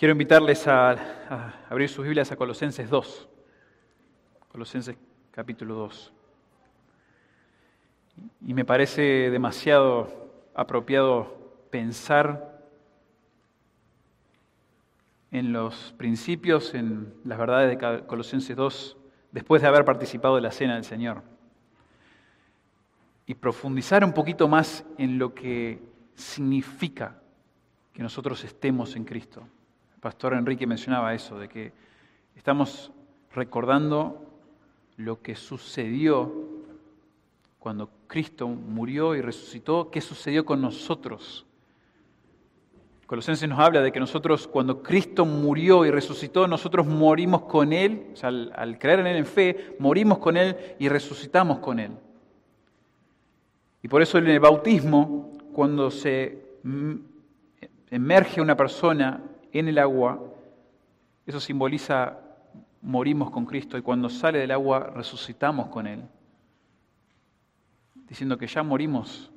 Quiero invitarles a, abrir sus Biblias a Colosenses 2. Colosenses capítulo 2. Y me parece demasiado apropiado pensar en los principios, en las verdades de Colosenses 2, después de haber participado de la cena del Señor. Y profundizar un poquito más en lo que significa que nosotros estemos en Cristo. Pastor Enrique mencionaba eso, de que estamos recordando lo que sucedió cuando Cristo murió y resucitó, qué sucedió con nosotros. Colosenses nos habla de que nosotros, cuando Cristo murió y resucitó, nosotros morimos con Él, o sea, al, al creer en Él en fe, morimos con Él y resucitamos con Él. Y por eso en el bautismo, cuando se emerge una persona en el agua, eso simboliza morimos con Cristo y cuando sale del agua resucitamos con Él, diciendo que ya morimos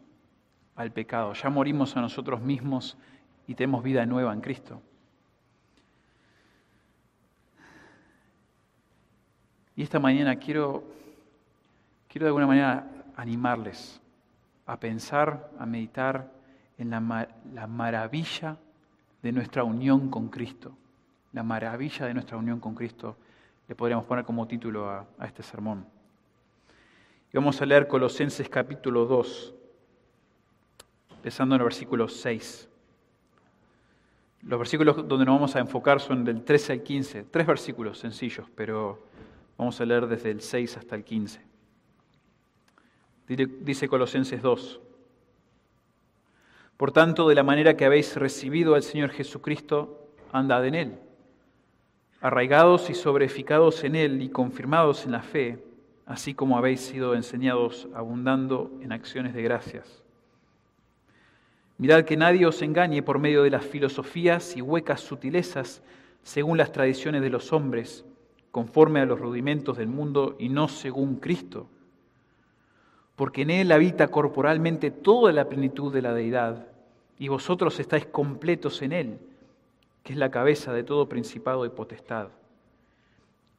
al pecado, ya morimos a nosotros mismos y tenemos vida nueva en Cristo. Y esta mañana quiero, quiero de alguna manera animarles a pensar, a meditar en la, la maravilla de nuestra unión con Cristo. La maravilla de nuestra unión con Cristo le podríamos poner como título a, este sermón. Y vamos a leer Colosenses capítulo 2, empezando en el versículo 6. Los versículos donde nos vamos a enfocar son del 13 al 15, tres versículos sencillos, pero vamos a leer desde el 6 hasta el 15. Dice Colosenses 2. Por tanto, de la manera que habéis recibido al Señor Jesucristo, andad en Él, arraigados y sobreficados en Él y confirmados en la fe, así como habéis sido enseñados, abundando en acciones de gracias. Mirad que nadie os engañe por medio de las filosofías y huecas sutilezas, según las tradiciones de los hombres, conforme a los rudimentos del mundo y no según Cristo porque en Él habita corporalmente toda la plenitud de la deidad, y vosotros estáis completos en Él, que es la cabeza de todo principado y potestad.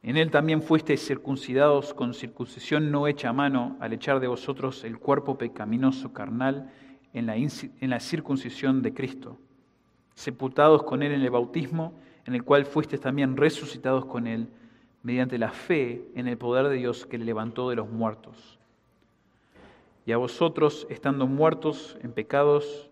En Él también fuisteis circuncidados con circuncisión no hecha a mano, al echar de vosotros el cuerpo pecaminoso carnal en la, en la circuncisión de Cristo, sepultados con Él en el bautismo, en el cual fuisteis también resucitados con Él, mediante la fe en el poder de Dios que le levantó de los muertos y a vosotros, estando muertos en pecados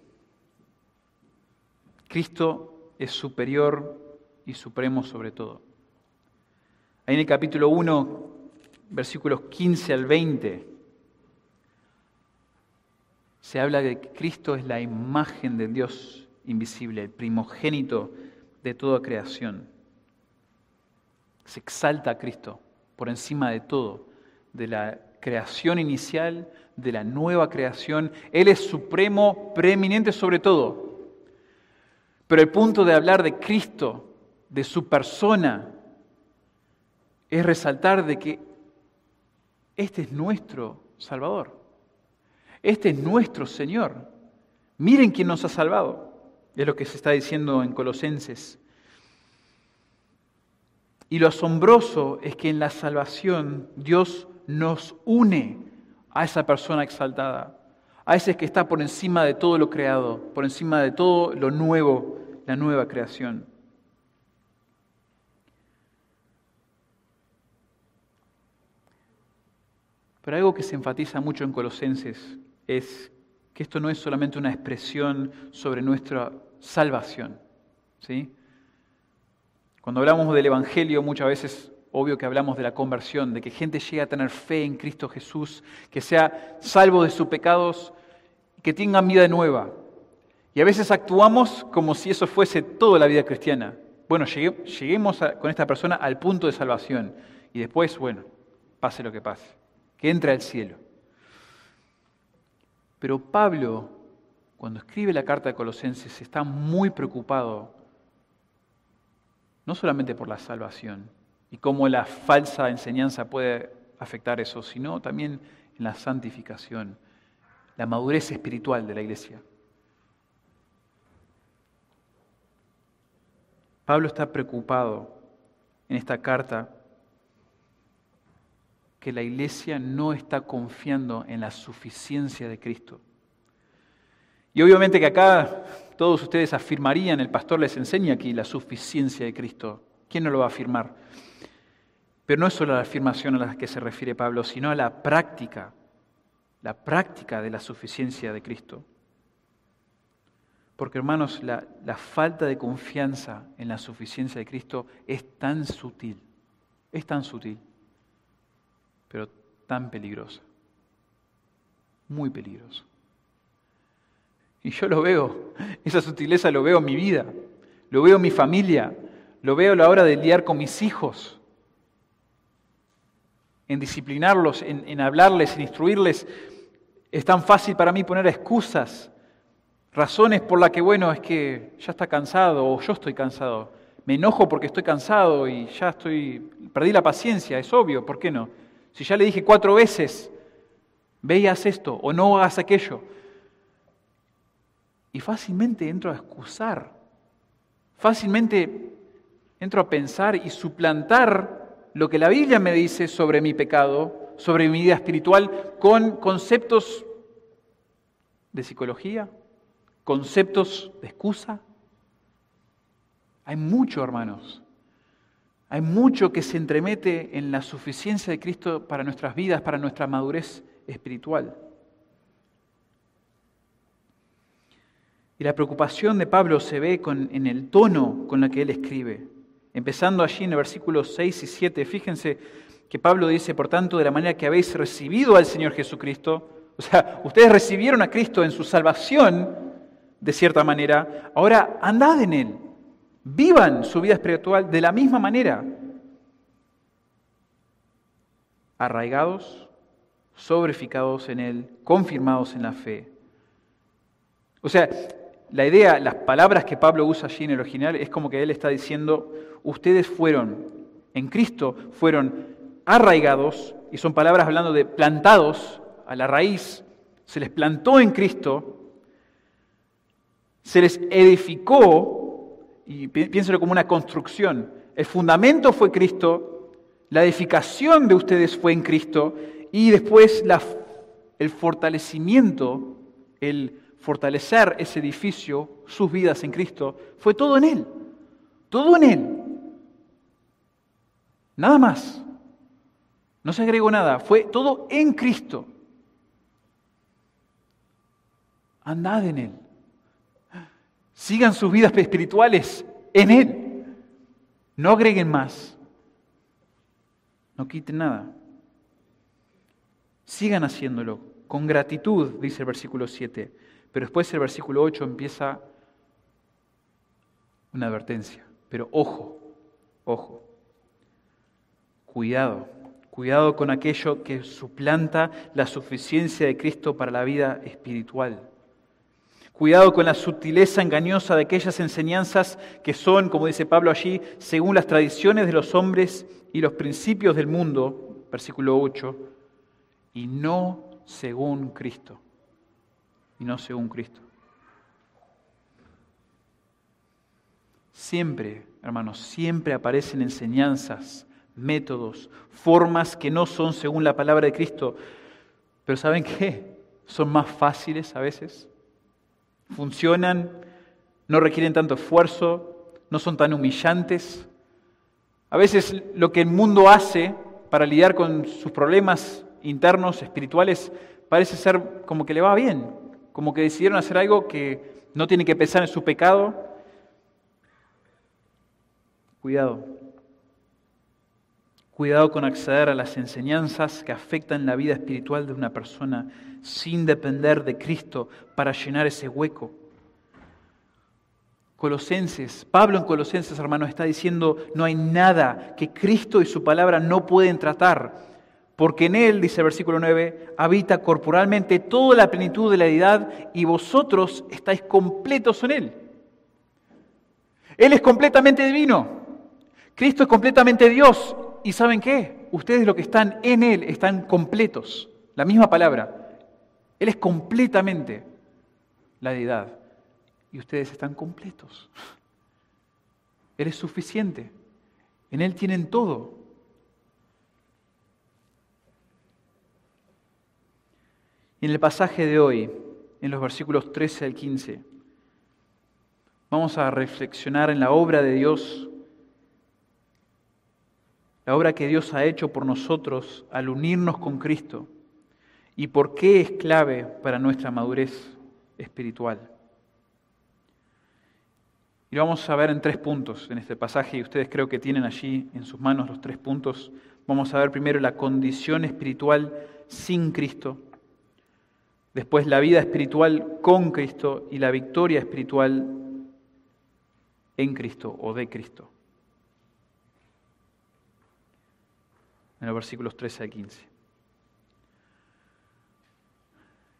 Cristo es superior y supremo sobre todo. Ahí en el capítulo 1, versículos 15 al 20, se habla de que Cristo es la imagen del Dios invisible, el primogénito de toda creación. Se exalta a Cristo por encima de todo, de la creación inicial, de la nueva creación. Él es supremo, preeminente sobre todo. Pero el punto de hablar de Cristo, de su persona, es resaltar de que este es nuestro Salvador. Este es nuestro Señor. Miren quién nos ha salvado. Es lo que se está diciendo en Colosenses. Y lo asombroso es que en la salvación Dios nos une a esa persona exaltada, a ese que está por encima de todo lo creado, por encima de todo lo nuevo, la nueva creación. Pero algo que se enfatiza mucho en Colosenses es que esto no es solamente una expresión sobre nuestra salvación. ¿sí? Cuando hablamos del Evangelio muchas veces obvio que hablamos de la conversión, de que gente llegue a tener fe en Cristo Jesús, que sea salvo de sus pecados, que tengan vida nueva. Y a veces actuamos como si eso fuese toda la vida cristiana. Bueno, lleguemos con esta persona al punto de salvación y después, bueno, pase lo que pase, que entre al cielo. Pero Pablo, cuando escribe la carta de Colosenses, está muy preocupado no solamente por la salvación y cómo la falsa enseñanza puede afectar eso, sino también en la santificación, la madurez espiritual de la iglesia. Pablo está preocupado en esta carta que la iglesia no está confiando en la suficiencia de Cristo. Y obviamente que acá todos ustedes afirmarían, el pastor les enseña aquí la suficiencia de Cristo. ¿Quién no lo va a afirmar? Pero no es solo la afirmación a la que se refiere Pablo, sino a la práctica, la práctica de la suficiencia de Cristo. Porque hermanos, la, la, falta de confianza en la suficiencia de Cristo es tan sutil, es tan sutil, pero tan peligrosa, muy peligrosa. Y yo lo veo, esa sutileza lo veo en mi vida, lo veo en mi familia, lo veo a la hora de lidiar con mis hijos, en disciplinarlos, en, en hablarles, en instruirles. Es tan fácil para mí poner excusas Razones por las que, bueno, es que ya está cansado o yo estoy cansado. Me enojo porque estoy cansado y ya estoy, perdí la paciencia, es obvio, ¿por qué no? Si ya le dije cuatro veces, veías esto o no hagas aquello. Y fácilmente entro a excusar, fácilmente entro a pensar y suplantar lo que la Biblia me dice sobre mi pecado, sobre mi vida espiritual, con conceptos de psicología, conceptos de excusa. Hay mucho, hermanos. Hay mucho que se entremete en la suficiencia de Cristo para nuestras vidas, para nuestra madurez espiritual. Y la preocupación de Pablo se ve en el tono con el que él escribe. Empezando allí en el versículo 6 y 7, fíjense que Pablo dice, por tanto, de la manera que habéis recibido al Señor Jesucristo, o sea, ustedes recibieron a Cristo en su salvación, de cierta manera, ahora andad en Él, vivan su vida espiritual de la misma manera, arraigados, sobreficados en Él, confirmados en la fe. O sea, la idea, las palabras que Pablo usa allí en el original es como que Él está diciendo, ustedes fueron, en Cristo, fueron arraigados, y son palabras hablando de plantados a la raíz, se les plantó en Cristo, se les edificó, y piénselo como una construcción, el fundamento fue Cristo, la edificación de ustedes fue en Cristo, y después el fortalecimiento, el fortalecer ese edificio, sus vidas en Cristo, fue todo en Él, todo en Él. Nada más. No se agregó nada, fue todo en Cristo. Andad en Él. Sigan sus vidas espirituales en Él. No agreguen más. No quiten nada. Sigan haciéndolo con gratitud, dice el versículo 7. Pero después el versículo 8 empieza una advertencia. Pero ojo, ojo. Cuidado, cuidado con aquello que suplanta la suficiencia de Cristo para la vida espiritual. Cuidado con la sutileza engañosa de aquellas enseñanzas que son, como dice Pablo allí, según las tradiciones de los hombres y los principios del mundo, versículo 8, y no según Cristo. Y no según Cristo. Siempre, hermanos, siempre aparecen enseñanzas, métodos, formas que no son según la palabra de Cristo. Pero ¿saben qué? Son más fáciles a veces funcionan, no requieren tanto esfuerzo, no son tan humillantes. A veces lo que el mundo hace para lidiar con sus problemas internos, espirituales, parece ser como que le va bien, como que decidieron hacer algo que no tiene que pensar en su pecado. Cuidado. Cuidado con acceder a las enseñanzas que afectan la vida espiritual de una persona sin depender de Cristo para llenar ese hueco. Colosenses, Pablo en Colosenses, hermanos, está diciendo, no hay nada que Cristo y su palabra no pueden tratar, porque en Él, dice el versículo 9, habita corporalmente toda la plenitud de la deidad y vosotros estáis completos en Él. Él es completamente divino, Cristo es completamente Dios, y ¿saben qué? Ustedes lo que están en Él están completos, la misma palabra. Él es completamente la deidad y ustedes están completos. Él es suficiente. En Él tienen todo. En el pasaje de hoy, en los versículos 13 al 15, vamos a reflexionar en la obra de Dios, la obra que Dios ha hecho por nosotros al unirnos con Cristo y por qué es clave para nuestra madurez espiritual. Y lo vamos a ver en tres puntos en este pasaje, y ustedes creo que tienen allí en sus manos los tres puntos. Vamos a ver primero la condición espiritual sin Cristo, después la vida espiritual con Cristo y la victoria espiritual en Cristo o de Cristo. En los versículos 13 al 15.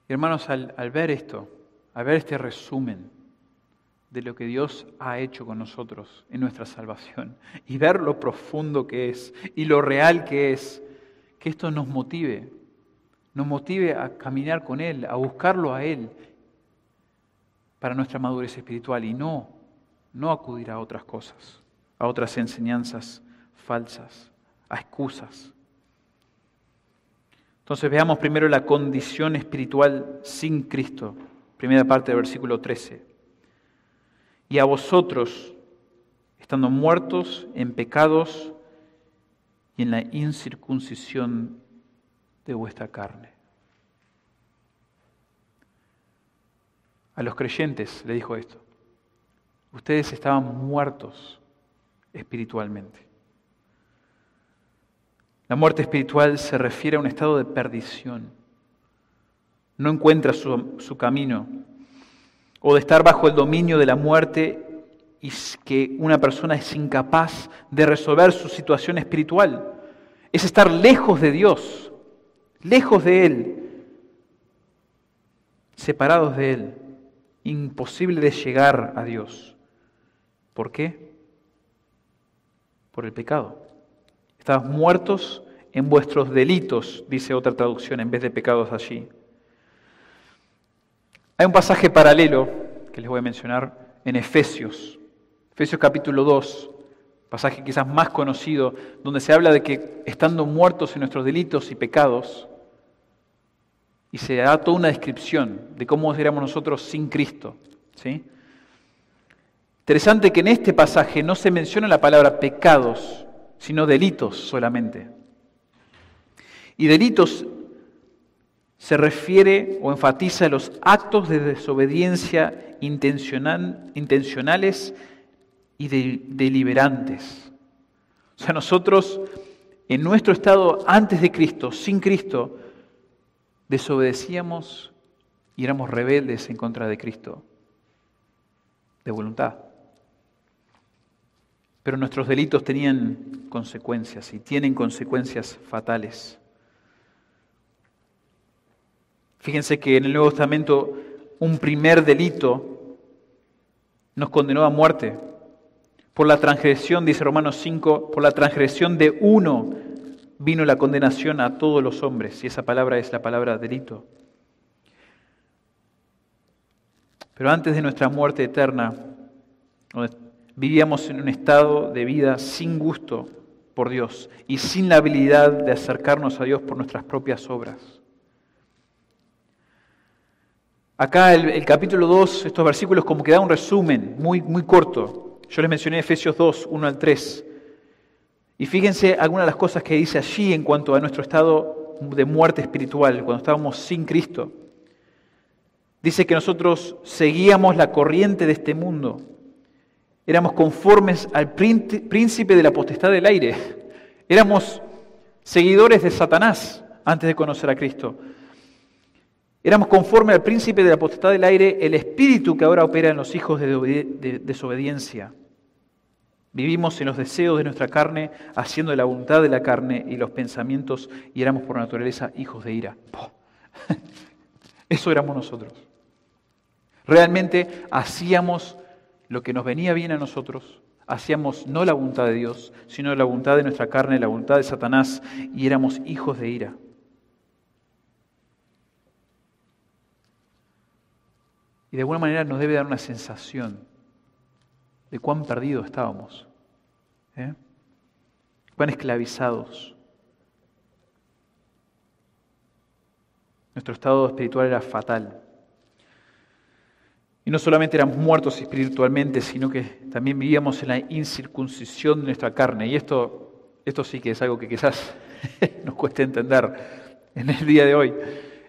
hermanos, al, al ver esto, al ver este resumen, de lo que Dios ha hecho con nosotros en nuestra salvación y ver lo profundo que es y lo real que es, que esto nos motive, nos motive a caminar con Él, a buscarlo a Él para nuestra madurez espiritual y no, no acudir a otras cosas, a otras enseñanzas falsas, a excusas. Entonces veamos primero la condición espiritual sin Cristo, primera parte del versículo 13 y a vosotros, estando muertos en pecados y en la incircuncisión de vuestra carne. A los creyentes le dijo esto, ustedes estaban muertos espiritualmente. La muerte espiritual se refiere a un estado de perdición. No encuentra su, camino o de estar bajo el dominio de la muerte y que una persona es incapaz de resolver su situación espiritual. Es estar lejos de Dios, lejos de Él, separados de Él, imposible de llegar a Dios. ¿Por qué? Por el pecado. Estabas muertos en vuestros delitos, dice otra traducción, en vez de pecados allí. Hay un pasaje paralelo que les voy a mencionar en Efesios, Efesios capítulo 2, pasaje quizás más conocido, donde se habla de que estando muertos en nuestros delitos y pecados, y se da toda una descripción de cómo éramos nosotros sin Cristo. ¿sí? Interesante que en este pasaje no se menciona la palabra pecados, sino delitos solamente. Y delitos se refiere o enfatiza los actos de desobediencia intencional, intencionales y deliberantes. O sea, nosotros en nuestro estado antes de Cristo, sin Cristo, desobedecíamos y éramos rebeldes en contra de Cristo, de voluntad. Pero nuestros delitos tenían consecuencias y tienen consecuencias fatales. Fíjense que en el Nuevo Testamento un primer delito nos condenó a muerte. Por la transgresión, dice Romanos 5, por la transgresión de uno vino la condenación a todos los hombres. Y esa palabra es la palabra delito. Pero antes de nuestra muerte eterna, vivíamos en un estado de vida sin gusto por Dios y sin la habilidad de acercarnos a Dios por nuestras propias obras. Acá el, capítulo 2, estos versículos como que da un resumen muy, muy corto. Yo les mencioné Efesios 2, 1 al 3. Y fíjense algunas de las cosas que dice allí en cuanto a nuestro estado de muerte espiritual, cuando estábamos sin Cristo. Dice que nosotros seguíamos la corriente de este mundo. Éramos conformes al príncipe de la potestad del aire. Éramos seguidores de Satanás antes de conocer a Cristo. Éramos conforme al príncipe de la potestad del aire, el espíritu que ahora opera en los hijos de desobediencia. Vivimos en los deseos de nuestra carne, haciendo la voluntad de la carne y los pensamientos, y éramos por naturaleza hijos de ira. Eso éramos nosotros. Realmente hacíamos lo que nos venía bien a nosotros, hacíamos no la voluntad de Dios, sino la voluntad de nuestra carne, la voluntad de Satanás, y éramos hijos de ira. Y de alguna manera nos debe dar una sensación de cuán perdidos estábamos, ¿eh? cuán esclavizados. Nuestro estado espiritual era fatal. No solamente éramos muertos espiritualmente, sino que también vivíamos en la incircuncisión de nuestra carne. Y esto, esto sí que es algo que quizás nos cueste entender en el día de hoy.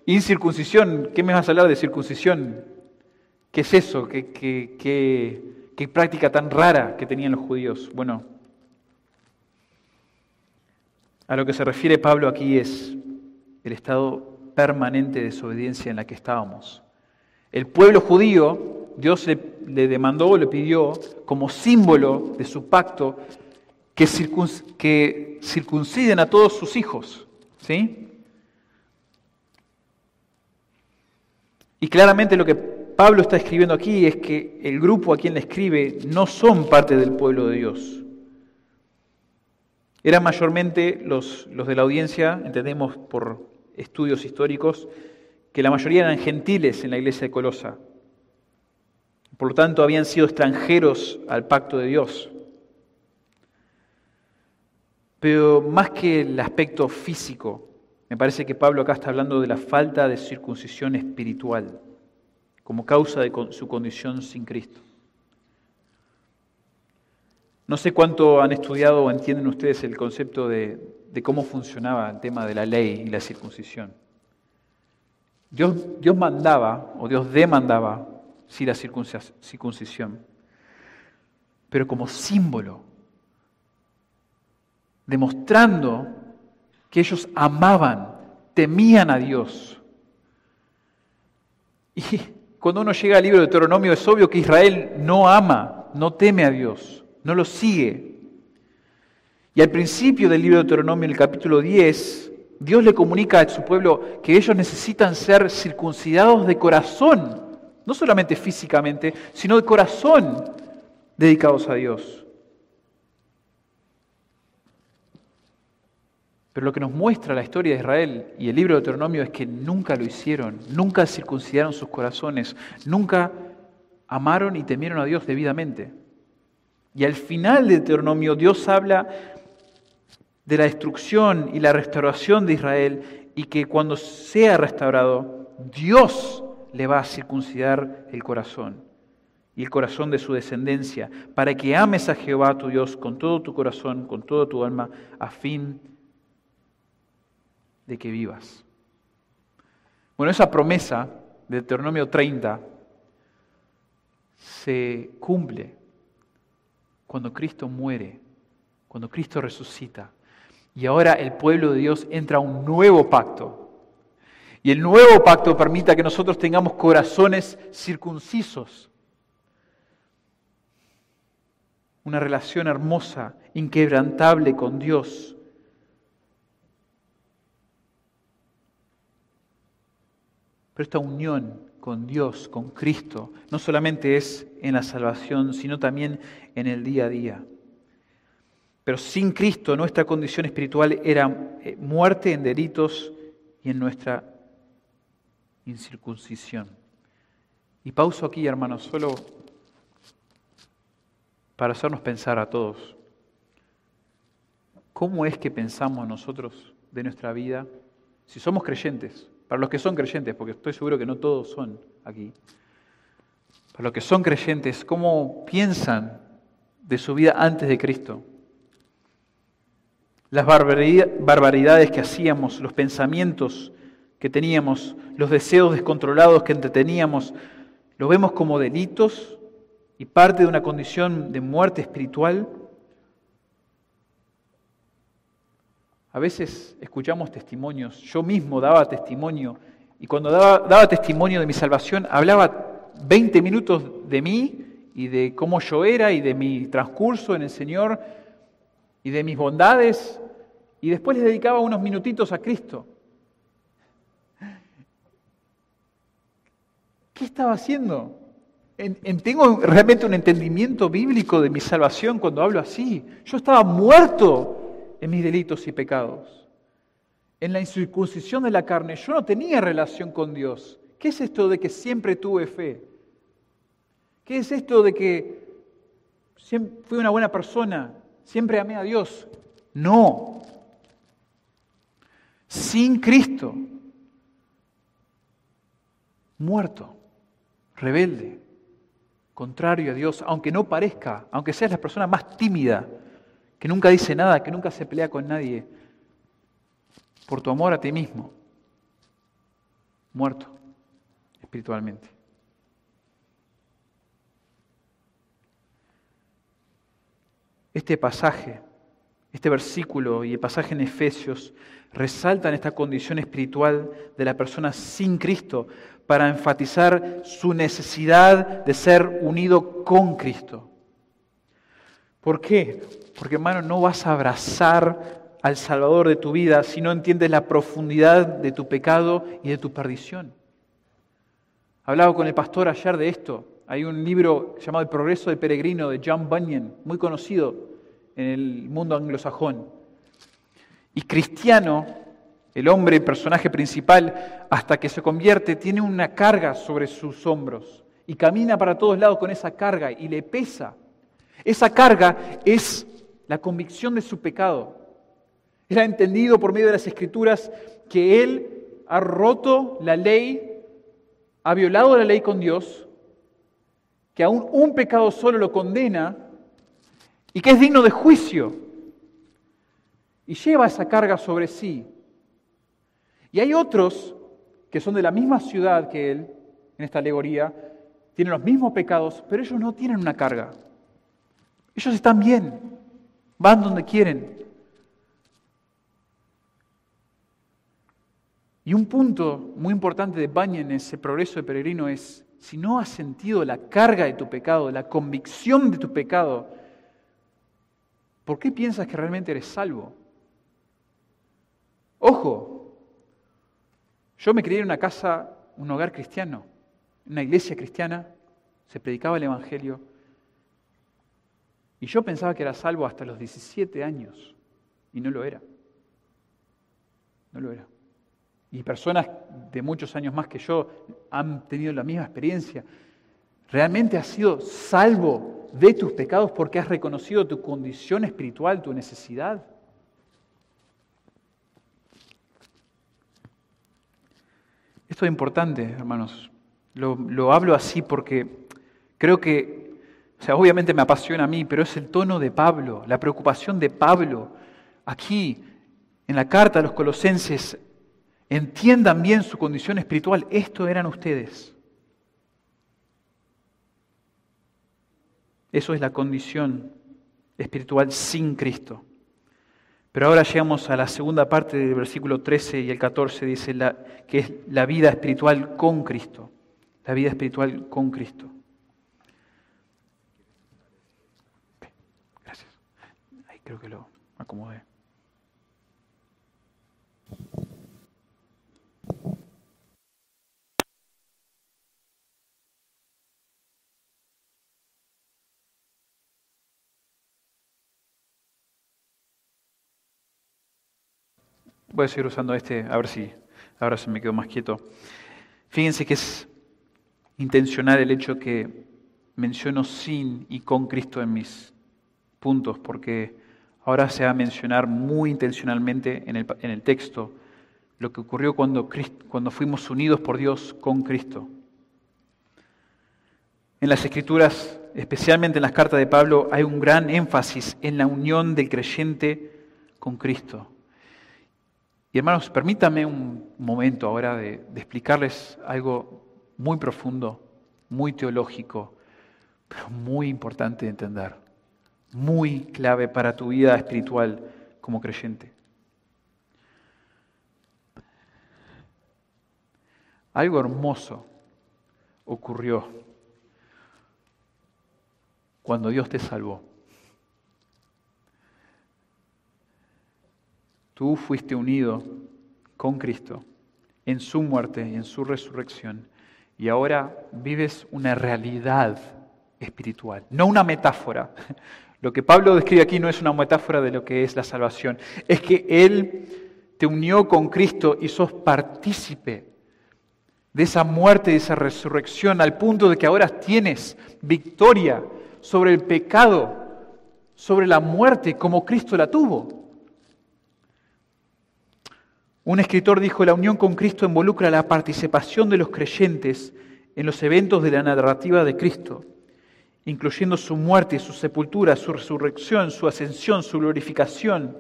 Incircuncisión, ¿qué me vas a hablar de circuncisión? ¿Qué es eso? ¿Qué, qué, práctica tan rara que tenían los judíos? Bueno, a lo que se refiere Pablo aquí es el estado permanente de desobediencia en la que estábamos. El pueblo judío, Dios le, demandó, le pidió como símbolo de su pacto que, que circunciden a todos sus hijos. ¿sí? Y claramente lo que Pablo está escribiendo aquí es que el grupo a quien le escribe no son parte del pueblo de Dios. Eran mayormente los, los de la audiencia, entendemos por estudios históricos, que la mayoría eran gentiles en la iglesia de Colosa. Por lo tanto, habían sido extranjeros al pacto de Dios. Pero más que el aspecto físico, me parece que Pablo acá está hablando de la falta de circuncisión espiritual como causa de su condición sin Cristo. No sé cuánto han estudiado o entienden ustedes el concepto de, cómo funcionaba el tema de la ley y la circuncisión. Dios, Dios mandaba o Dios demandaba sí la circuncisión, pero como símbolo, demostrando que ellos amaban, temían a Dios. Y cuando uno llega al libro de Deuteronomio es obvio que Israel no ama, no teme a Dios, no lo sigue. Y al principio del libro de Deuteronomio, en el capítulo 10, Dios le comunica a su pueblo que ellos necesitan ser circuncidados de corazón, no solamente físicamente, sino de corazón dedicados a Dios. Pero lo que nos muestra la historia de Israel y el libro de Deuteronomio es que nunca lo hicieron, nunca circuncidaron sus corazones, nunca amaron y temieron a Dios debidamente. Y al final de Deuteronomio Dios habla de la destrucción y la restauración de Israel y que cuando sea restaurado, Dios le va a circuncidar el corazón y el corazón de su descendencia, para que ames a Jehová tu Dios con todo tu corazón, con toda tu alma, a fin de que vivas. Bueno, esa promesa de Deuteronomio 30 se cumple cuando Cristo muere, cuando Cristo resucita. Y ahora el pueblo de Dios entra a un nuevo pacto. Y el nuevo pacto permita que nosotros tengamos corazones circuncisos. Una relación hermosa, inquebrantable con Dios Pero esta unión con Dios, con Cristo, no solamente es en la salvación, sino también en el día a día. Pero sin Cristo nuestra condición espiritual era eh, muerte en delitos y en nuestra incircuncisión. Y pauso aquí, hermanos, solo para hacernos pensar a todos. ¿Cómo es que pensamos nosotros de nuestra vida si somos creyentes? Para los que son creyentes, porque estoy seguro que no todos son aquí. Para los que son creyentes, ¿cómo piensan de su vida antes de Cristo? Las barbaridades que hacíamos, los pensamientos que teníamos, los deseos descontrolados que entreteníamos, ¿los vemos como delitos y parte de una condición de muerte espiritual? A veces escuchamos testimonios, yo mismo daba testimonio Y cuando daba, daba testimonio de mi salvación, hablaba 20 minutos de mí y de cómo yo era y de mi transcurso en el Señor y de mis bondades, y después les dedicaba unos minutitos a Cristo. ¿Qué estaba haciendo? ¿Tengo realmente un entendimiento bíblico de mi salvación cuando hablo así? Yo estaba muerto en mis delitos y pecados. En la incircuncisión de la carne yo no tenía relación con Dios. ¿Qué es esto de que siempre tuve fe? ¿Qué es esto de que fui una buena persona? Siempre amé a Dios. No. Sin Cristo. Muerto. Rebelde. Contrario a Dios. Aunque no parezca. Aunque seas la persona más tímida. Que nunca dice nada. Que nunca se pelea con nadie. Por tu amor a ti mismo. Muerto. Espiritualmente. Este pasaje, este versículo y el pasaje en Efesios resaltan esta condición espiritual de la persona sin Cristo para enfatizar su necesidad de ser unido con Cristo. ¿Por qué? Porque hermano, no vas a abrazar al Salvador de tu vida si no entiendes la profundidad de tu pecado y de tu perdición. Hablaba con el pastor ayer de esto. Hay un libro llamado El progreso del peregrino de John Bunyan, muy conocido en el mundo anglosajón. Y cristiano, el hombre, el personaje principal, hasta que se convierte, tiene una carga sobre sus hombros y camina para todos lados con esa carga y le pesa. Esa carga es la convicción de su pecado. Él ha entendido por medio de las escrituras que él ha roto la ley, ha violado la ley con Dios que aún un pecado solo lo condena y que es digno de juicio. Y lleva esa carga sobre sí. Y hay otros que son de la misma ciudad que él, en esta alegoría, tienen los mismos pecados, pero ellos no tienen una carga. Ellos están bien, van donde quieren. Y un punto muy importante de Baña en ese progreso de peregrino es si no has sentido la carga de tu pecado, la convicción de tu pecado, ¿por qué piensas que realmente eres salvo? Ojo, yo me crié en una casa, un hogar cristiano, una iglesia cristiana, se predicaba el Evangelio, y yo pensaba que era salvo hasta los 17 años, y no lo era. No lo era y personas de muchos años más que yo han tenido la misma experiencia. ¿Realmente has sido salvo de tus pecados porque has reconocido tu condición espiritual, tu necesidad? Esto es importante, hermanos. Lo, lo, hablo así porque creo que, o sea, obviamente me apasiona a mí, pero es el tono de Pablo, la preocupación de Pablo. Aquí, en la carta a los colosenses, entiendan bien su condición espiritual. Esto eran ustedes. Eso es la condición espiritual sin Cristo. Pero ahora llegamos a la segunda parte del versículo 13 y el 14, dice que es la vida espiritual con Cristo. La vida espiritual con Cristo. Gracias. Ahí creo que lo acomodé. Voy a seguir usando este, a ver si ahora se me quedó más quieto. Fíjense que es intencional el hecho que menciono sin y con Cristo en mis puntos, porque ahora se va a mencionar muy intencionalmente en el, en el texto lo que ocurrió cuando, cuando fuimos unidos por Dios con Cristo. En las Escrituras, especialmente en las cartas de Pablo, hay un gran énfasis en la unión del creyente con Cristo. Y hermanos, permítame un momento ahora de, explicarles algo muy profundo, muy teológico, pero muy importante de entender, muy clave para tu vida espiritual como creyente. Algo hermoso ocurrió cuando Dios te salvó. Tú fuiste unido con Cristo en su muerte y en su resurrección y ahora vives una realidad espiritual, no una metáfora. Lo que Pablo describe aquí no es una metáfora de lo que es la salvación, es que Él te unió con Cristo y sos partícipe de esa muerte de esa resurrección al punto de que ahora tienes victoria sobre el pecado, sobre la muerte como Cristo la tuvo. Un escritor dijo, la unión con Cristo involucra la participación de los creyentes en los eventos de la narrativa de Cristo, incluyendo su muerte, su sepultura, su resurrección, su ascensión, su glorificación.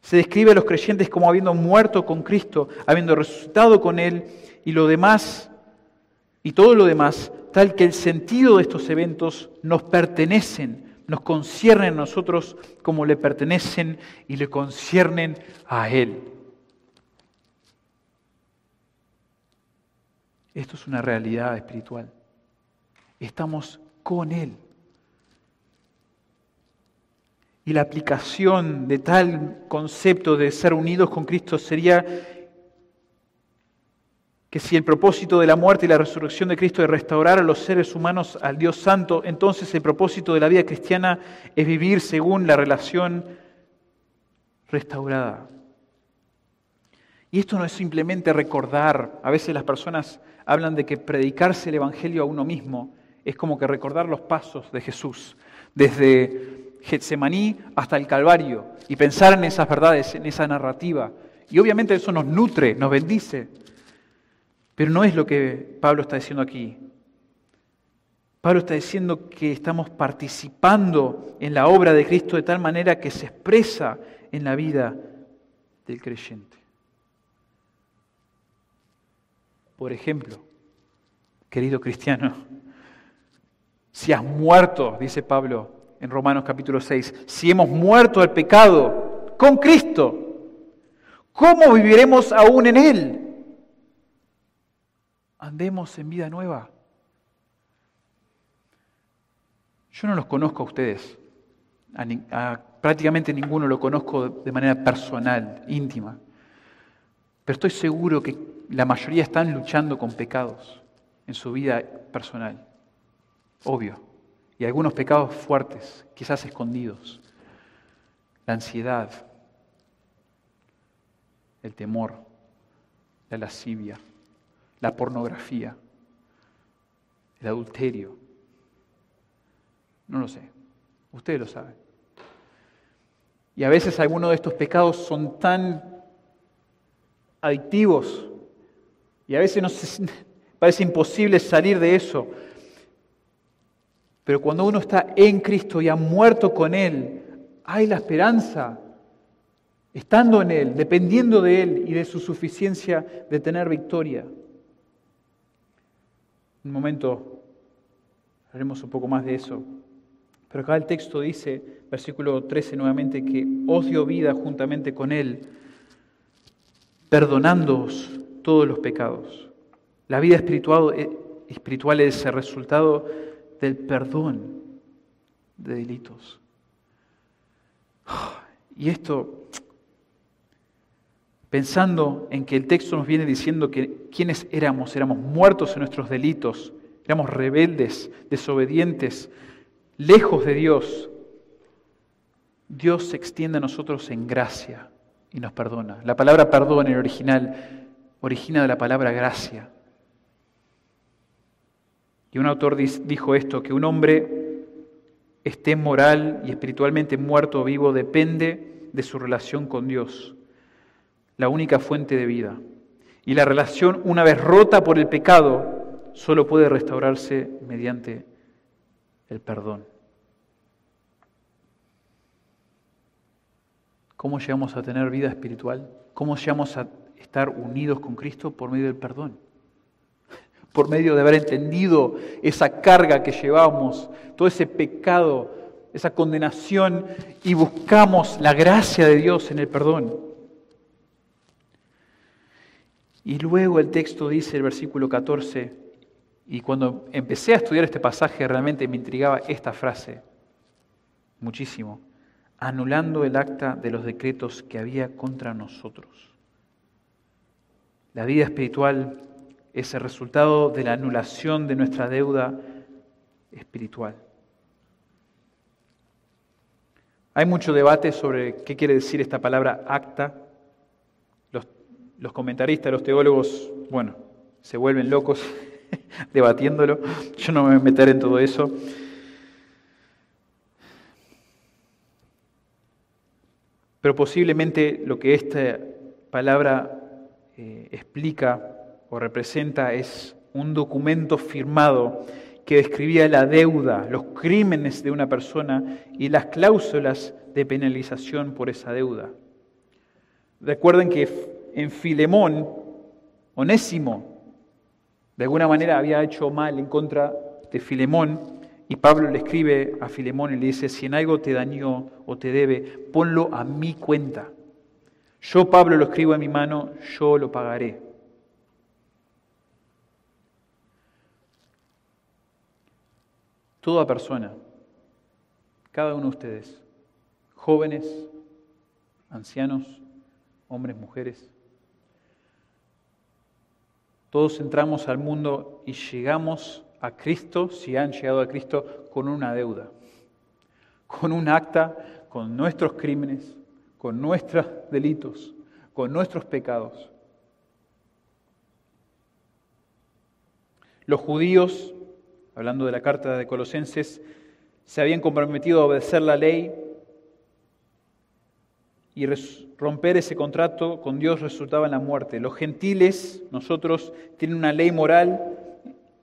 Se describe a los creyentes como habiendo muerto con Cristo, habiendo resucitado con Él y lo demás, y todo lo demás, tal que el sentido de estos eventos nos pertenecen, nos conciernen a nosotros como le pertenecen y le conciernen a Él. Esto es una realidad espiritual. Estamos con Él. Y la aplicación de tal concepto de ser unidos con Cristo sería que si el propósito de la muerte y la resurrección de Cristo es restaurar a los seres humanos al Dios Santo, entonces el propósito de la vida cristiana es vivir según la relación restaurada. Y esto no es simplemente recordar, a veces las personas hablan de que predicarse el Evangelio a uno mismo es como que recordar los pasos de Jesús, desde Getsemaní hasta el Calvario, y pensar en esas verdades, en esa narrativa. Y obviamente eso nos nutre, nos bendice, pero no es lo que Pablo está diciendo aquí. Pablo está diciendo que estamos participando en la obra de Cristo de tal manera que se expresa en la vida del creyente. Por ejemplo, querido cristiano, si has muerto, dice Pablo en Romanos capítulo 6, si hemos muerto al pecado con Cristo, ¿cómo viviremos aún en Él? Andemos en vida nueva. Yo no los conozco a ustedes, a, prácticamente ninguno lo conozco de manera personal, íntima, pero estoy seguro que la mayoría están luchando con pecados en su vida personal, obvio, y algunos pecados fuertes, quizás escondidos, la ansiedad, el temor, la lascivia la pornografía, el adulterio. No lo sé, ustedes lo saben. Y a veces algunos de estos pecados son tan adictivos y a veces nos parece imposible salir de eso. Pero cuando uno está en Cristo y ha muerto con Él, hay la esperanza, estando en Él, dependiendo de Él y de su suficiencia de tener victoria un momento haremos un poco más de eso. Pero acá el texto dice, versículo 13 nuevamente, que os dio vida juntamente con Él, perdonándoos todos los pecados. La vida espiritual, eh, espiritual es el resultado del perdón de delitos. Y esto, pensando en que el texto nos viene diciendo que quienes éramos, éramos muertos en nuestros delitos, éramos rebeldes, desobedientes, lejos de Dios, Dios se extiende a nosotros en gracia y nos perdona. La palabra perdón en el original origina de la palabra gracia. Y un autor dijo esto, que un hombre esté moral y espiritualmente muerto o vivo depende de su relación con Dios la única fuente de vida. Y la relación, una vez rota por el pecado, solo puede restaurarse mediante el perdón. ¿Cómo llegamos a tener vida espiritual? ¿Cómo llegamos a estar unidos con Cristo? Por medio del perdón. Por medio de haber entendido esa carga que llevamos, todo ese pecado, esa condenación, y buscamos la gracia de Dios en el perdón. Y luego el texto dice, el versículo 14, y cuando empecé a estudiar este pasaje realmente me intrigaba esta frase muchísimo, anulando el acta de los decretos que había contra nosotros. La vida espiritual es el resultado de la anulación de nuestra deuda espiritual. Hay mucho debate sobre qué quiere decir esta palabra acta. Los, comentaristas, los teólogos, bueno, se vuelven locos debatiéndolo. Yo no me voy a meter en todo eso. Pero posiblemente lo que esta palabra eh, explica o representa es un documento firmado que describía la deuda, los crímenes de una persona y las cláusulas de penalización por esa deuda. Recuerden que en Filemón, Onésimo, de alguna manera había hecho mal en contra de Filemón, y Pablo le escribe a Filemón y le dice, si en algo te dañó o te debe, ponlo a mi cuenta. Yo, Pablo, lo escribo en mi mano, yo lo pagaré. Toda persona, cada uno de ustedes, jóvenes, ancianos, hombres, mujeres, todos entramos al mundo y llegamos a Cristo, si han llegado a Cristo, con una deuda, con un acta, con nuestros crímenes, con nuestros delitos, con nuestros pecados. Los judíos, hablando de la carta de Colosenses, se habían comprometido a obedecer la ley y romper ese contrato con Dios resultaba en la muerte. Los gentiles, nosotros, tienen una ley moral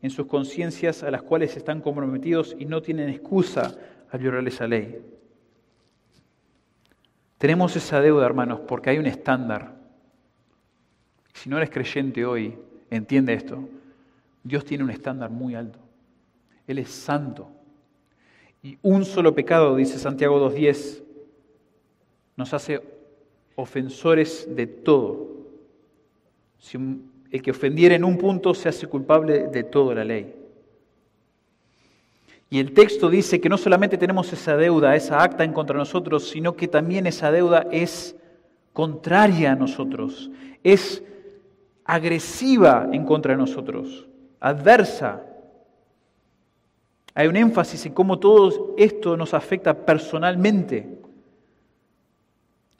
en sus conciencias a las cuales están comprometidos y no tienen excusa al violar esa ley. Tenemos esa deuda, hermanos, porque hay un estándar. Si no eres creyente hoy, entiende esto. Dios tiene un estándar muy alto. Él es santo. Y un solo pecado, dice Santiago 2.10, nos hace ofensores de todo. Si el que ofendiera en un punto se hace culpable de toda la ley. Y el texto dice que no solamente tenemos esa deuda, esa acta en contra nosotros, sino que también esa deuda es contraria a nosotros, es agresiva en contra de nosotros, adversa. Hay un énfasis en cómo todo esto nos afecta personalmente,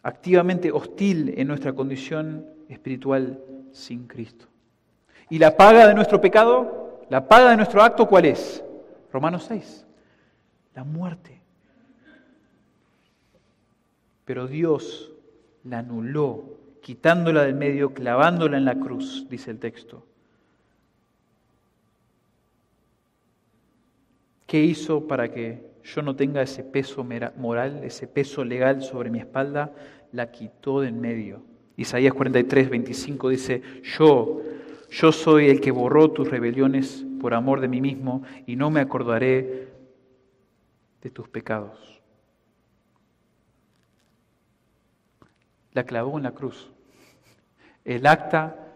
activamente hostil en nuestra condición espiritual sin Cristo. ¿Y la paga de nuestro pecado? ¿La paga de nuestro acto cuál es? Romanos 6, la muerte. Pero Dios la anuló, quitándola del medio, clavándola en la cruz, dice el texto. ¿Qué hizo para que yo no tenga ese peso moral, ese peso legal sobre mi espalda? La quitó del medio. Isaías 43, 25 dice, yo, yo soy el que borró tus rebeliones por amor de mí mismo y no me acordaré de tus pecados. La clavó en la cruz. El acta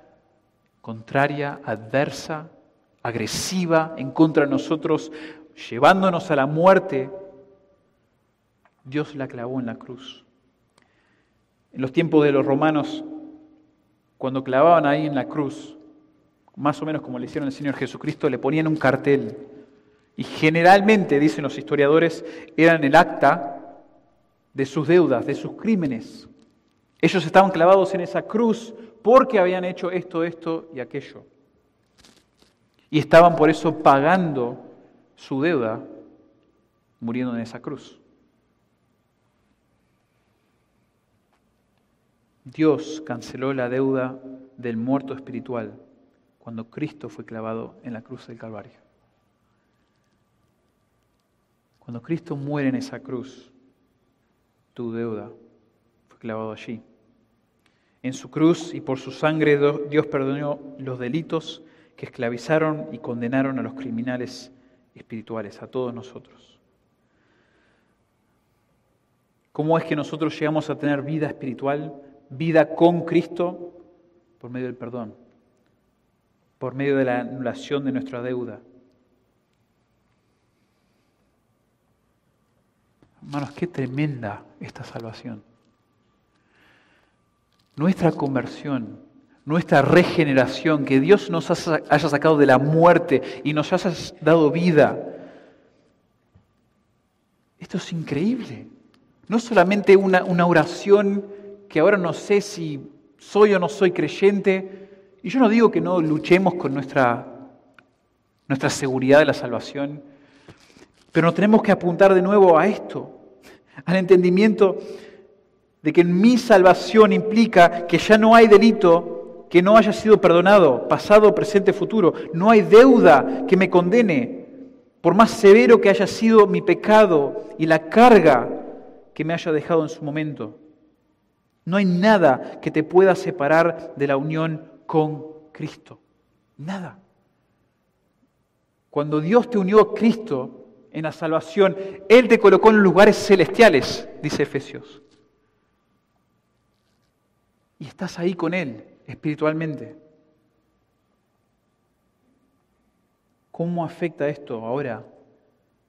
contraria, adversa, agresiva en contra de nosotros, llevándonos a la muerte, Dios la clavó en la cruz. En los tiempos de los romanos, cuando clavaban ahí en la cruz, más o menos como le hicieron al Señor Jesucristo, le ponían un cartel. Y generalmente, dicen los historiadores, eran el acta de sus deudas, de sus crímenes. Ellos estaban clavados en esa cruz porque habían hecho esto, esto y aquello. Y estaban por eso pagando su deuda muriendo en esa cruz. Dios canceló la deuda del muerto espiritual cuando Cristo fue clavado en la cruz del Calvario. Cuando Cristo muere en esa cruz, tu deuda fue clavado allí. En su cruz y por su sangre Dios perdonó los delitos que esclavizaron y condenaron a los criminales espirituales, a todos nosotros. ¿Cómo es que nosotros llegamos a tener vida espiritual, vida con Cristo? Por medio del perdón por medio de la anulación de nuestra deuda. Hermanos, qué tremenda esta salvación. Nuestra conversión, nuestra regeneración, que Dios nos haya sacado de la muerte y nos haya dado vida. Esto es increíble. No solamente una, una oración que ahora no sé si soy o no soy creyente, y yo no digo que no luchemos con nuestra, nuestra seguridad de la salvación, pero nos tenemos que apuntar de nuevo a esto, al entendimiento de que mi salvación implica que ya no hay delito que no haya sido perdonado, pasado, presente, futuro. No hay deuda que me condene, por más severo que haya sido mi pecado y la carga que me haya dejado en su momento. No hay nada que te pueda separar de la unión con Cristo. Nada. Cuando Dios te unió a Cristo, en la salvación. Él te colocó en lugares celestiales, dice Efesios. Y estás ahí con Él espiritualmente. ¿Cómo afecta esto ahora,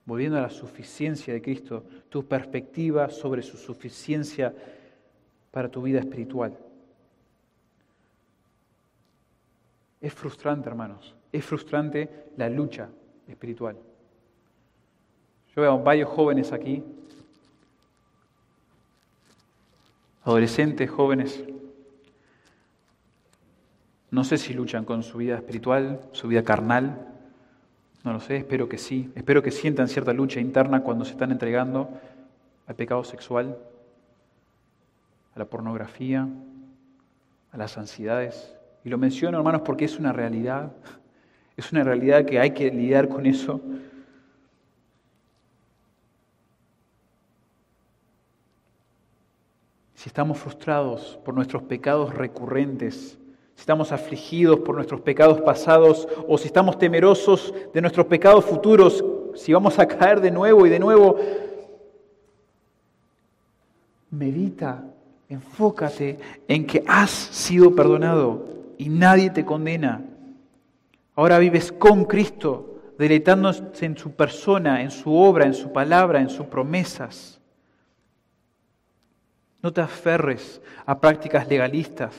volviendo a la suficiencia de Cristo, tu perspectiva sobre su suficiencia para tu vida espiritual? Es frustrante, hermanos. Es frustrante la lucha espiritual. Yo veo varios jóvenes aquí, adolescentes, jóvenes. No sé si luchan con su vida espiritual, su vida carnal. No lo sé, espero que sí. Espero que sientan cierta lucha interna cuando se están entregando al pecado sexual, a la pornografía, a las ansiedades. Y lo menciono, hermanos, porque es una realidad. Es una realidad que hay que lidiar con eso. si estamos frustrados por nuestros pecados recurrentes, si estamos afligidos por nuestros pecados pasados o si estamos temerosos de nuestros pecados futuros, si vamos a caer de nuevo y de nuevo, medita, enfócate en que has sido perdonado y nadie te condena. Ahora vives con Cristo, deleitándose en su persona, en su obra, en su palabra, en sus promesas. No te aferres a prácticas legalistas,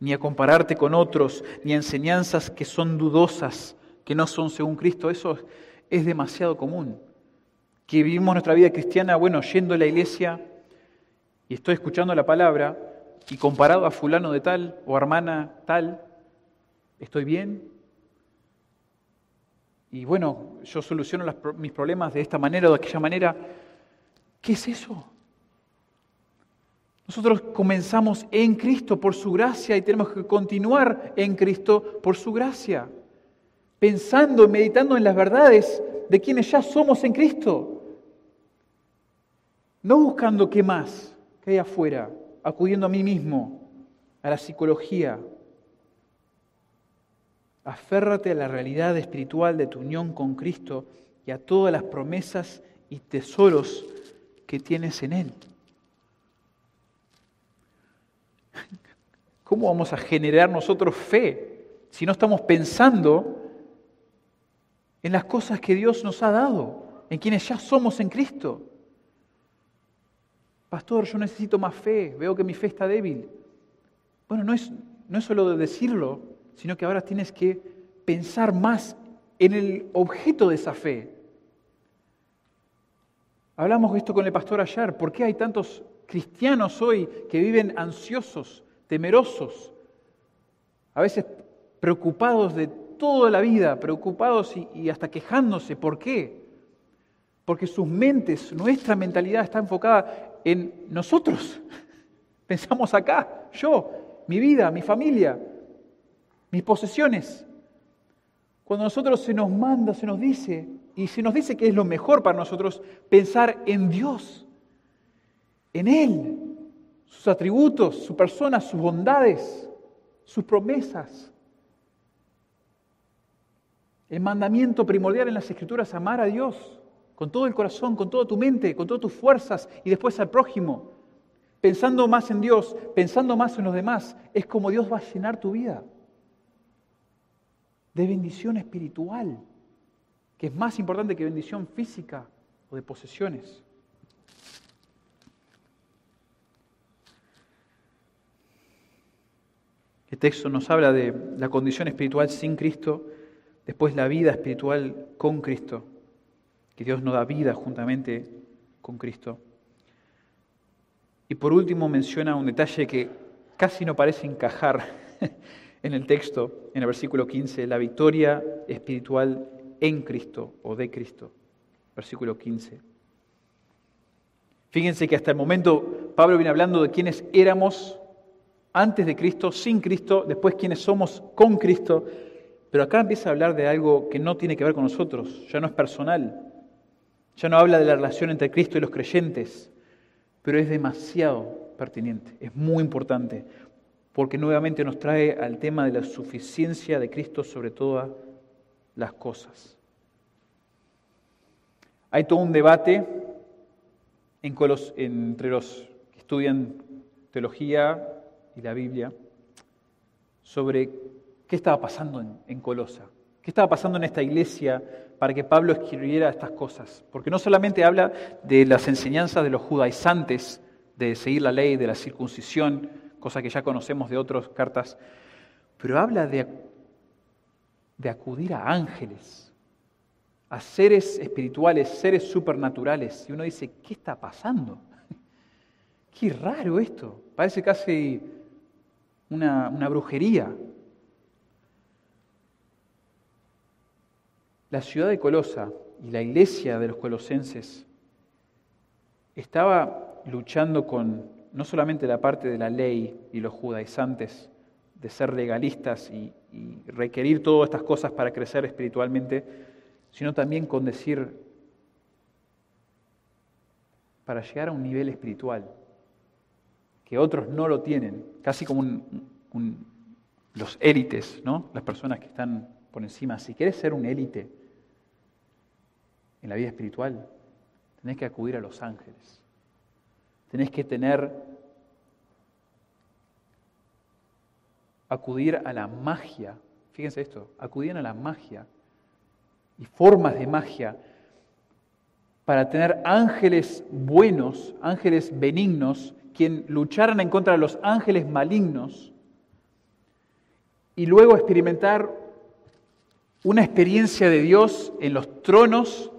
ni a compararte con otros, ni a enseñanzas que son dudosas, que no son según Cristo. Eso es demasiado común. Que vivimos nuestra vida cristiana, bueno, yendo a la iglesia y estoy escuchando la palabra y comparado a fulano de tal o hermana tal, ¿estoy bien? Y bueno, yo soluciono mis problemas de esta manera o de aquella manera. ¿Qué es eso? Nosotros comenzamos en Cristo por su gracia y tenemos que continuar en Cristo por su gracia, pensando y meditando en las verdades de quienes ya somos en Cristo. No buscando qué más que hay afuera, acudiendo a mí mismo, a la psicología. Aférrate a la realidad espiritual de tu unión con Cristo y a todas las promesas y tesoros que tienes en Él. ¿Cómo vamos a generar nosotros fe si no estamos pensando en las cosas que Dios nos ha dado, en quienes ya somos en Cristo? Pastor, yo necesito más fe, veo que mi fe está débil. Bueno, no es, no es solo de decirlo, sino que ahora tienes que pensar más en el objeto de esa fe. Hablamos de esto con el pastor ayer. ¿Por qué hay tantos cristianos hoy que viven ansiosos, temerosos, a veces preocupados de toda la vida, preocupados y, hasta quejándose. ¿Por qué? Porque sus mentes, nuestra mentalidad está enfocada en nosotros. Pensamos acá, yo, mi vida, mi familia, mis posesiones. Cuando a nosotros se nos manda, se nos dice, y se nos dice que es lo mejor para nosotros, pensar en Dios, en Él, sus atributos, su persona, sus bondades, sus promesas. El mandamiento primordial en las Escrituras es amar a Dios con todo el corazón, con toda tu mente, con todas tus fuerzas y después al prójimo. Pensando más en Dios, pensando más en los demás, es como Dios va a llenar tu vida. de bendición espiritual, que es más importante que bendición física o de posesiones. El texto nos habla de la condición espiritual sin Cristo, después la vida espiritual con Cristo, que Dios nos da vida juntamente con Cristo. Y por último menciona un detalle que casi no parece encajar en el texto, en el versículo 15, la victoria espiritual en Cristo o de Cristo. Versículo 15. Fíjense que hasta el momento Pablo viene hablando de quienes éramos antes de Cristo, sin Cristo, después quienes somos con Cristo, pero acá empieza a hablar de algo que no tiene que ver con nosotros, ya no es personal, ya no habla de la relación entre Cristo y los creyentes, pero es demasiado pertinente, es muy importante, porque nuevamente nos trae al tema de la suficiencia de Cristo sobre todas las cosas. Hay todo un debate entre los que estudian teología y la Biblia sobre qué estaba pasando en, Colosa, qué estaba pasando en esta iglesia para que Pablo escribiera estas cosas. Porque no solamente habla de las enseñanzas de los judaizantes, de seguir la ley de la circuncisión, cosa que ya conocemos de otras cartas, pero habla de, de acudir a ángeles, a seres espirituales, seres supernaturales. Y uno dice, ¿qué está pasando? Qué raro esto. Parece casi una, brujería. La ciudad de Colosa y la iglesia de los colosenses estaba luchando con no solamente la parte de la ley y los judaizantes, de ser legalistas y, requerir todas estas cosas para crecer espiritualmente, sino también con decir, para llegar a un nivel espiritual, que otros no lo tienen, casi como los élites, ¿no? las personas que están por encima. Si quieres ser un élite en la vida espiritual, tenés que acudir a los ángeles. Tenés que tener, acudir a la magia. Fíjense esto, acudir a la magia y formas de magia para tener ángeles buenos, ángeles benignos, quien lucharan en contra de los ángeles malignos y luego experimentar una experiencia de Dios en los tronos,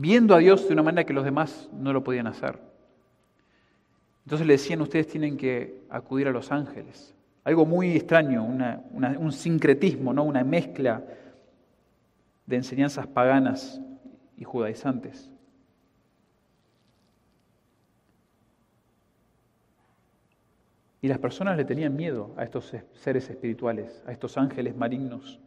viendo a Dios de una manera que los demás no lo podían hacer. Entonces le decían, ustedes tienen que acudir a los ángeles. Algo muy extraño, un sincretismo, ¿no? una mezcla de enseñanzas paganas y judaizantes. Y las personas le tenían miedo a estos seres espirituales, a estos ángeles malignos.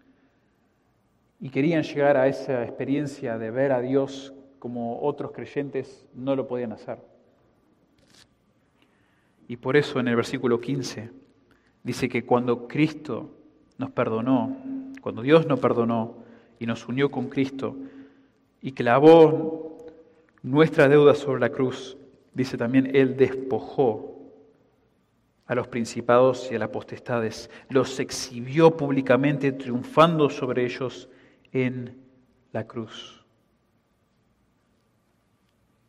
Y querían llegar a esa experiencia de ver a Dios como otros creyentes no lo podían hacer. Y por eso en el versículo 15 dice que cuando Cristo nos perdonó, cuando Dios nos perdonó y nos unió con Cristo y clavó nuestra deuda sobre la cruz, dice también, Él despojó a los principados y a las potestades, los exhibió públicamente triunfando sobre ellos en la cruz.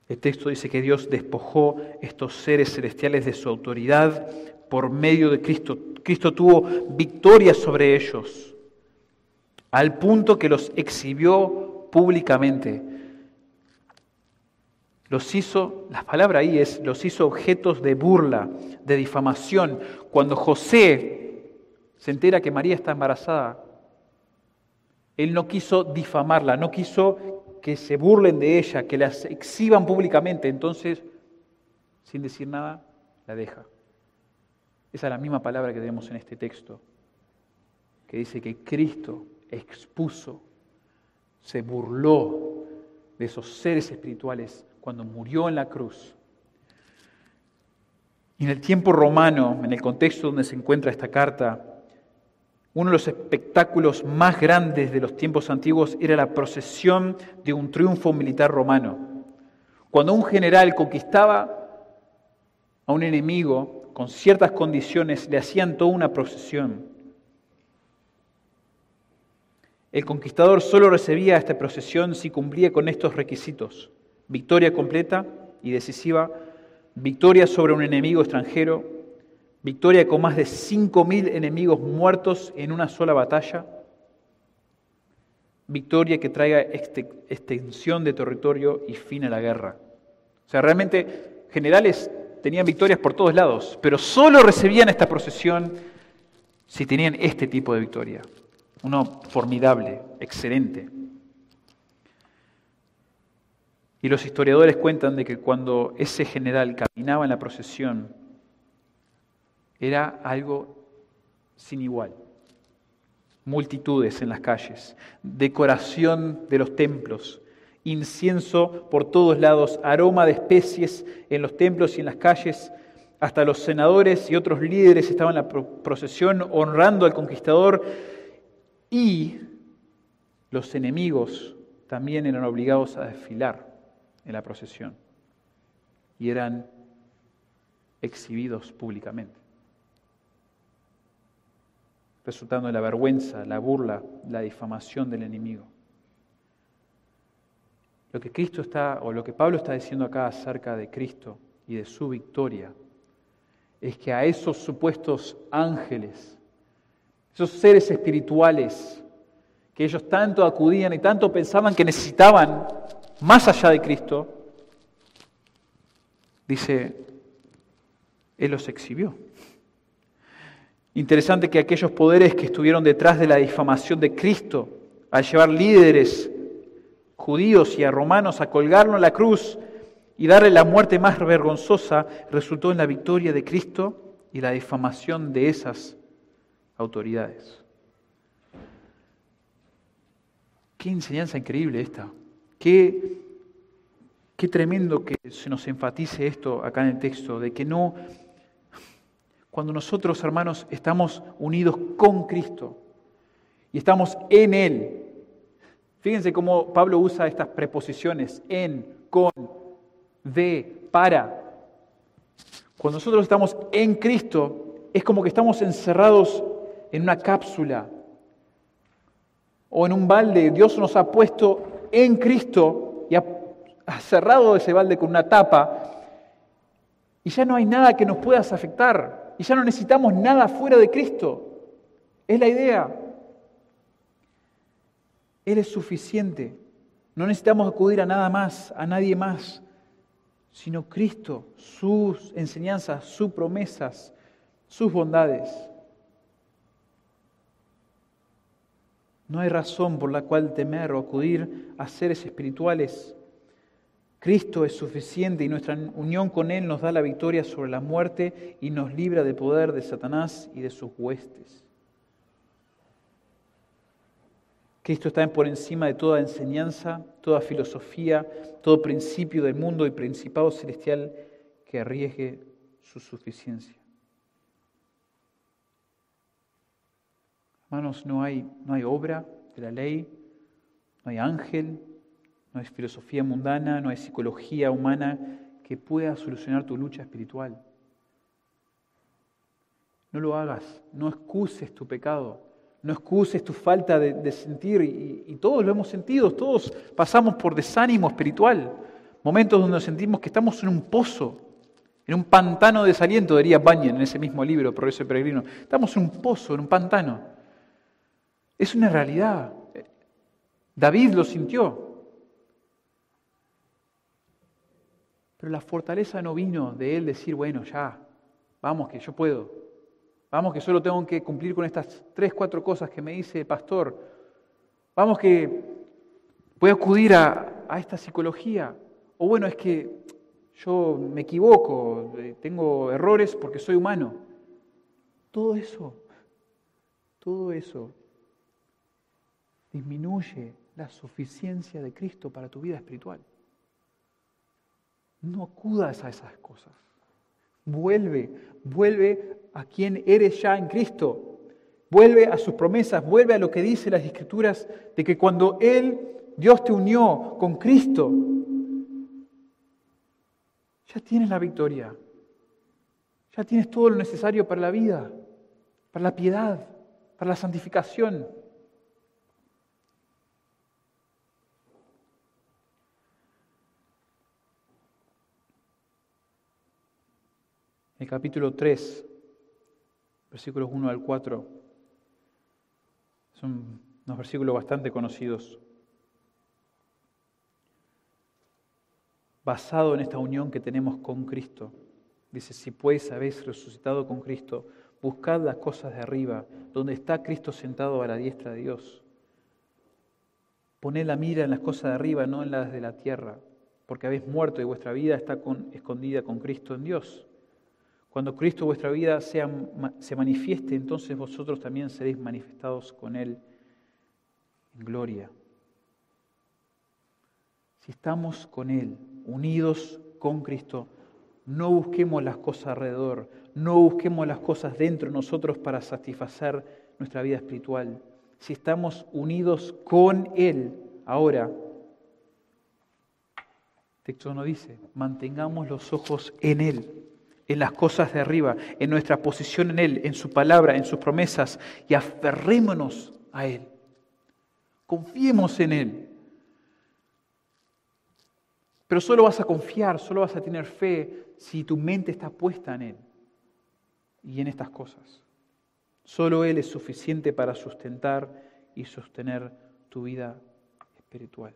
El texto dice que Dios despojó estos seres celestiales de su autoridad por medio de Cristo. Cristo tuvo victoria sobre ellos, al punto que los exhibió públicamente los hizo, la palabra ahí es, los hizo objetos de burla, de difamación. Cuando José se entera que María está embarazada, él no quiso difamarla, no quiso que se burlen de ella, que la exhiban públicamente. Entonces, sin decir nada, la deja. Esa es la misma palabra que tenemos en este texto, que dice que Cristo expuso, se burló de esos seres espirituales cuando murió en la cruz. Y en el tiempo romano, en el contexto donde se encuentra esta carta, uno de los espectáculos más grandes de los tiempos antiguos era la procesión de un triunfo militar romano. Cuando un general conquistaba a un enemigo con ciertas condiciones, le hacían toda una procesión. El conquistador solo recibía esta procesión si cumplía con estos requisitos. Victoria completa y decisiva, victoria sobre un enemigo extranjero, victoria con más de 5.000 enemigos muertos en una sola batalla, victoria que traiga extensión de territorio y fin a la guerra. O sea, realmente generales tenían victorias por todos lados, pero solo recibían esta procesión si tenían este tipo de victoria. Uno formidable, excelente. Y los historiadores cuentan de que cuando ese general caminaba en la procesión, era algo sin igual. Multitudes en las calles, decoración de los templos, incienso por todos lados, aroma de especies en los templos y en las calles. Hasta los senadores y otros líderes estaban en la procesión honrando al conquistador y los enemigos también eran obligados a desfilar en la procesión y eran exhibidos públicamente, resultando en la vergüenza, la burla, la difamación del enemigo. Lo que Cristo está, o lo que Pablo está diciendo acá acerca de Cristo y de su victoria, es que a esos supuestos ángeles, esos seres espirituales que ellos tanto acudían y tanto pensaban que necesitaban más allá de Cristo, dice, Él los exhibió. Interesante que aquellos poderes que estuvieron detrás de la difamación de Cristo, al llevar líderes judíos y a romanos a colgarlo en la cruz y darle la muerte más vergonzosa, resultó en la victoria de Cristo y la difamación de esas autoridades. Qué enseñanza increíble esta. Qué, qué tremendo que se nos enfatice esto acá en el texto, de que no, cuando nosotros hermanos estamos unidos con Cristo y estamos en Él, Fíjense cómo Pablo usa estas preposiciones en, con, de, para. Cuando nosotros estamos en Cristo, es como que estamos encerrados en una cápsula o en un balde. Dios nos ha puesto en Cristo y ha, cerrado ese balde con una tapa y ya no hay nada que nos pueda afectar y ya no necesitamos nada fuera de Cristo. Es la idea. Él es suficiente. No necesitamos acudir a nada más, a nadie más, sino Cristo, sus enseñanzas, sus promesas, sus bondades. No hay razón por la cual temer o acudir a seres espirituales. Cristo es suficiente y nuestra unión con Él nos da la victoria sobre la muerte y nos libra del poder de Satanás y de sus huestes. Cristo está por encima de toda enseñanza, toda filosofía, todo principio del mundo y principado celestial que arriesgue su suficiencia. Hermanos, no hay, no hay obra de la ley, no hay ángel, no hay filosofía mundana, no hay psicología humana que pueda solucionar tu lucha espiritual. No lo hagas, no excuses tu pecado, no excuses tu falta de, sentir, y, todos lo hemos sentido, todos pasamos por desánimo espiritual, momentos donde sentimos que estamos en un pozo, en un pantano de desaliento, diría Bunyan en ese mismo libro, Progreso de Peregrino. Estamos en un pozo, en un pantano. Es una realidad. David lo sintió. Pero la fortaleza no vino de él decir, bueno, ya, vamos, que yo puedo. Vamos que solo tengo que cumplir con estas tres, cuatro cosas que me dice el pastor. Vamos que voy a acudir a, a esta psicología. O bueno, es que yo me equivoco, eh, tengo errores porque soy humano. Todo eso, todo eso disminuye la suficiencia de Cristo para tu vida espiritual. No acudas a esas cosas. Vuelve, vuelve a quien eres ya en Cristo. Vuelve a sus promesas, vuelve a lo que dice las Escrituras de que cuando Él, Dios te unió con Cristo, ya tienes la victoria. Ya tienes todo lo necesario para la vida, para la piedad, para la santificación. El capítulo 3, versículos 1 al 4, son unos versículos bastante conocidos. Basado en esta unión que tenemos con Cristo. Dice, si pues habéis resucitado con Cristo, buscad las cosas de arriba, donde está Cristo sentado a la diestra de Dios. Poned la mira en las cosas de arriba, no en las de la tierra, porque habéis muerto y vuestra vida está escondida con Cristo en Dios. Cuando Cristo vuestra vida sea, se manifieste, entonces vosotros también seréis manifestados con Él en gloria. Si estamos con Él, unidos con Cristo, no busquemos las cosas alrededor, no busquemos las cosas dentro de nosotros para satisfacer nuestra vida espiritual. Si estamos unidos con Él, ahora, el texto no dice, mantengamos los ojos en Él en las cosas de arriba, en nuestra posición en Él, en su palabra, en sus promesas, y aferrémonos a Él. Confiemos en Él. Pero solo vas a confiar, solo vas a tener fe si tu mente está puesta en Él y en estas cosas. Solo Él es suficiente para sustentar y sostener tu vida espiritual.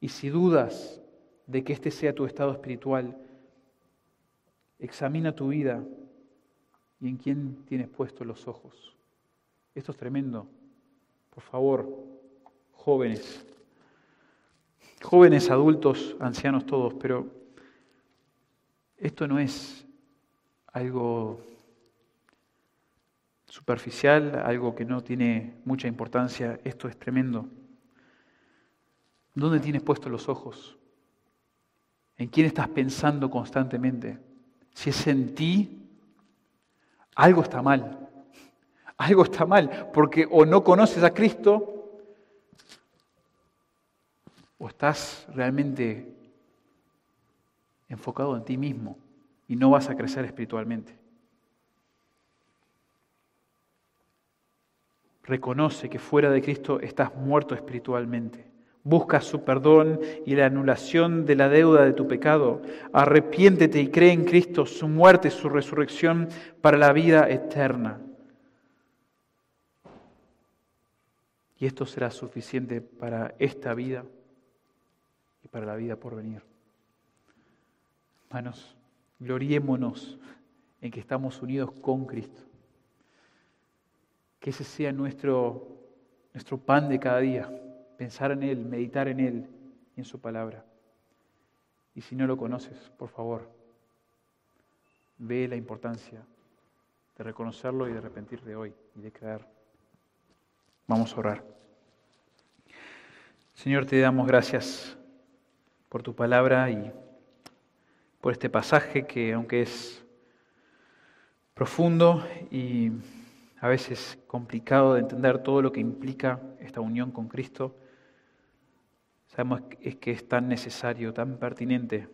Y si dudas de que este sea tu estado espiritual, Examina tu vida y en quién tienes puestos los ojos. Esto es tremendo. Por favor, jóvenes, jóvenes, adultos, ancianos todos, pero esto no es algo superficial, algo que no tiene mucha importancia, esto es tremendo. ¿Dónde tienes puestos los ojos? ¿En quién estás pensando constantemente? Si es en ti, algo está mal. Algo está mal, porque o no conoces a Cristo, o estás realmente enfocado en ti mismo y no vas a crecer espiritualmente. Reconoce que fuera de Cristo estás muerto espiritualmente. Busca su perdón y la anulación de la deuda de tu pecado. Arrepiéntete y cree en Cristo, su muerte su resurrección para la vida eterna. Y esto será suficiente para esta vida y para la vida por venir. Hermanos, gloriémonos en que estamos unidos con Cristo. Que ese sea nuestro, nuestro pan de cada día pensar en Él, meditar en Él y en su palabra. Y si no lo conoces, por favor, ve la importancia de reconocerlo y de arrepentirte hoy y de creer. Vamos a orar. Señor, te damos gracias por tu palabra y por este pasaje que aunque es profundo y a veces complicado de entender todo lo que implica esta unión con Cristo, sabemos es que es tan necesario, tan pertinente.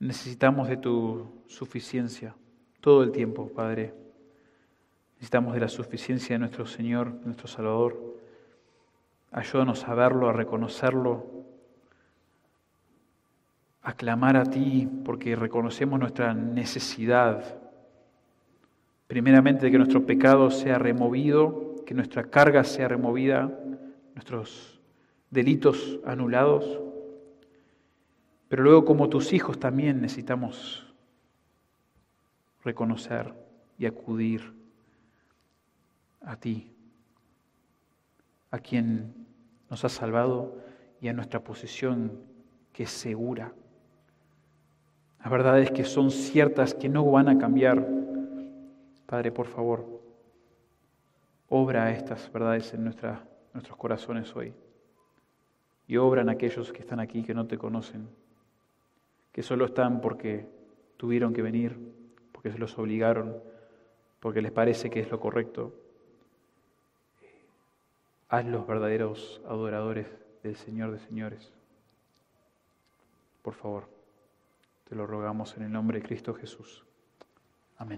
Necesitamos de tu suficiencia todo el tiempo, Padre. Necesitamos de la suficiencia de nuestro Señor, nuestro Salvador. Ayúdanos a verlo, a reconocerlo, a clamar a ti, porque reconocemos nuestra necesidad. Primeramente, de que nuestro pecado sea removido que nuestra carga sea removida, nuestros delitos anulados. Pero luego como tus hijos también necesitamos reconocer y acudir a ti, a quien nos ha salvado y a nuestra posición que es segura. Las verdades que son ciertas, que no van a cambiar. Padre, por favor, Obra estas verdades en nuestros corazones hoy. Y obra en aquellos que están aquí que no te conocen, que solo están porque tuvieron que venir, porque se los obligaron, porque les parece que es lo correcto. Haz los verdaderos adoradores del Señor de señores. Por favor, te lo rogamos en el nombre de Cristo Jesús.